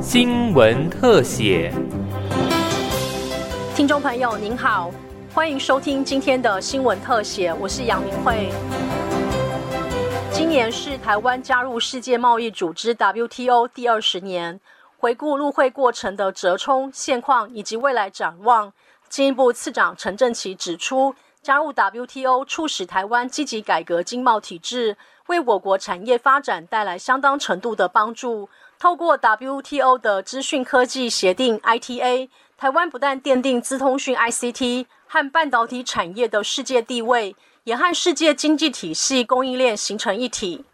新闻特写。听众朋友您好，欢迎收听今天的新闻特写，我是杨明慧。今年是台湾加入世界贸易组织 WTO 第二十年，回顾入会过程的折冲现况以及未来展望，进一步次长陈振奇指出，加入 WTO 促使台湾积极改革经贸体制，为我国产业发展带来相当程度的帮助。透过 WTO 的资讯科技协定 ITA，台湾不但奠定资通讯 ICT 和半导体产业的世界地位。也和世界经济体系供应链形成一体。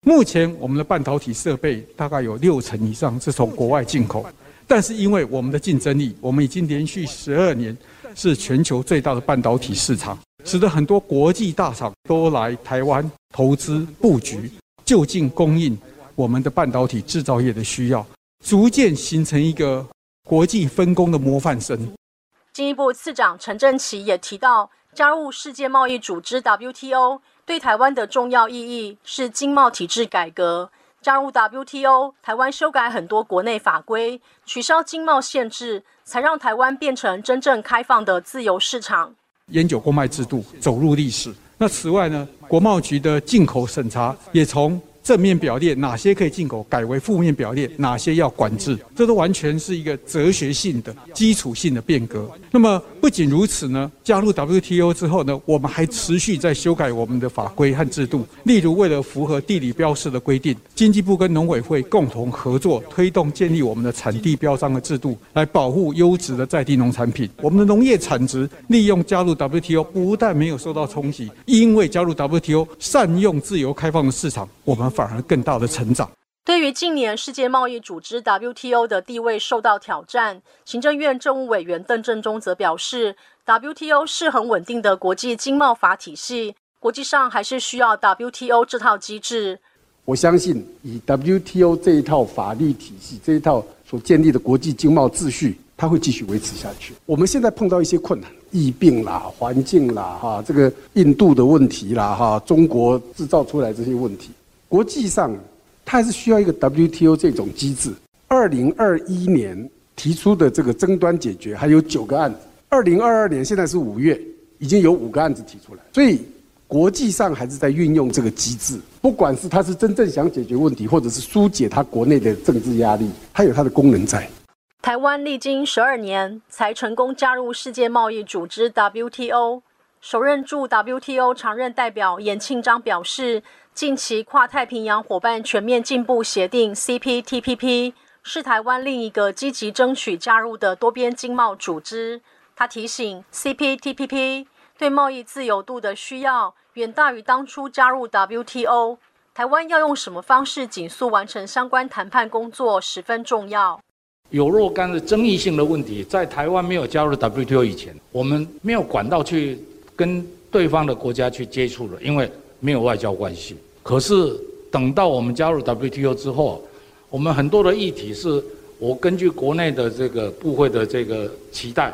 目前我们的半导体设备大概有六成以上是从国外进口，但是因为我们的竞争力，我们已经连续十二年是全球最大的半导体市场，使得很多国际大厂都来台湾投资布局，就近供应我们的半导体制造业的需要，逐渐形成一个国际分工的模范生。进一步，次长陈振奇也提到。加入世界贸易组织 WTO 对台湾的重要意义是经贸体制改革。加入 WTO，台湾修改很多国内法规，取消经贸限制，才让台湾变成真正开放的自由市场。烟酒公卖制度走入历史。那此外呢，国贸局的进口审查也从。正面表列哪些可以进口，改为负面表列哪些要管制，这都完全是一个哲学性的基础性的变革。那么不仅如此呢，加入 WTO 之后呢，我们还持续在修改我们的法规和制度。例如，为了符合地理标识的规定，经济部跟农委会共同合作，推动建立我们的产地标章的制度，来保护优质的在地农产品。我们的农业产值利用加入 WTO 不但没有受到冲击，因为加入 WTO 善用自由开放的市场，我们。反而更大的成长。对于近年世界贸易组织 WTO 的地位受到挑战，行政院政务委员邓正中则表示，WTO 是很稳定的国际经贸法体系，国际上还是需要 WTO 这套机制。我相信，以 WTO 这一套法律体系，这一套所建立的国际经贸秩序，它会继续维持下去。我们现在碰到一些困难，疫病啦、环境啦、哈这个印度的问题啦、哈中国制造出来这些问题。国际上，它还是需要一个 WTO 这种机制。二零二一年提出的这个争端解决还有九个案子，二零二二年现在是五月，已经有五个案子提出来。所以国际上还是在运用这个机制，不管是它是真正想解决问题，或者是疏解它国内的政治压力，它有它的功能在。台湾历经十二年才成功加入世界贸易组织 WTO，首任驻 WTO 常任代表严庆章表示。近期跨太平洋伙伴全面进步协定 （CPTPP） 是台湾另一个积极争取加入的多边经贸组织。他提醒，CPTPP 对贸易自由度的需要远大于当初加入 WTO。台湾要用什么方式紧速完成相关谈判工作十分重要。有若干的争议性的问题，在台湾没有加入 WTO 以前，我们没有管道去跟对方的国家去接触了，因为没有外交关系。可是等到我们加入 WTO 之后，我们很多的议题是我根据国内的这个部会的这个期待，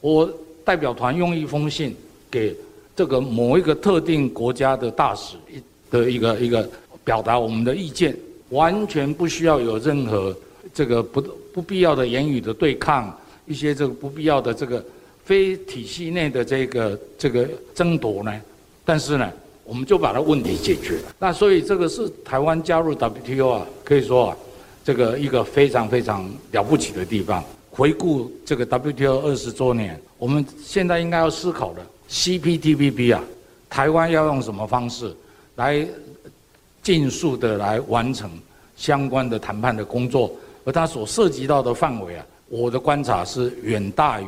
我代表团用一封信给这个某一个特定国家的大使一的一个一个表达我们的意见，完全不需要有任何这个不不必要的言语的对抗，一些这个不必要的这个非体系内的这个这个争夺呢，但是呢。我们就把它问题解决了。那所以这个是台湾加入 WTO 啊，可以说啊，这个一个非常非常了不起的地方。回顾这个 WTO 二十周年，我们现在应该要思考的 CPTPP 啊，台湾要用什么方式来尽速的来完成相关的谈判的工作？而它所涉及到的范围啊，我的观察是远大于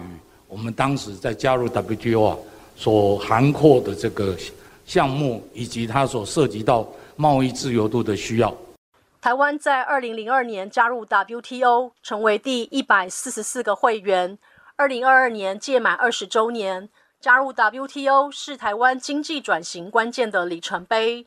我们当时在加入 WTO 啊所涵括的这个。项目以及它所涉及到贸易自由度的需要。台湾在二零零二年加入 WTO，成为第一百四十四个会员。二零二二年届满二十周年，加入 WTO 是台湾经济转型关键的里程碑。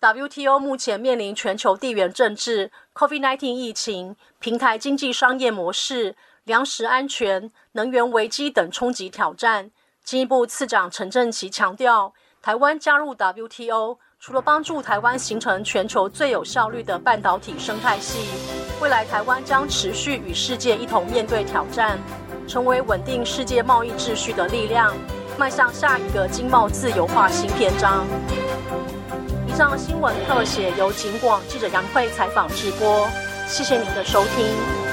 WTO 目前面临全球地缘政治、COVID-19 疫情、平台经济商业模式、粮食安全、能源危机等冲击挑战。进一步，次长陈振奇强调。台湾加入 WTO，除了帮助台湾形成全球最有效率的半导体生态系。未来台湾将持续与世界一同面对挑战，成为稳定世界贸易秩序的力量，迈向下一个经贸自由化新篇章。以上新闻特写由警广记者杨慧采访直播，谢谢您的收听。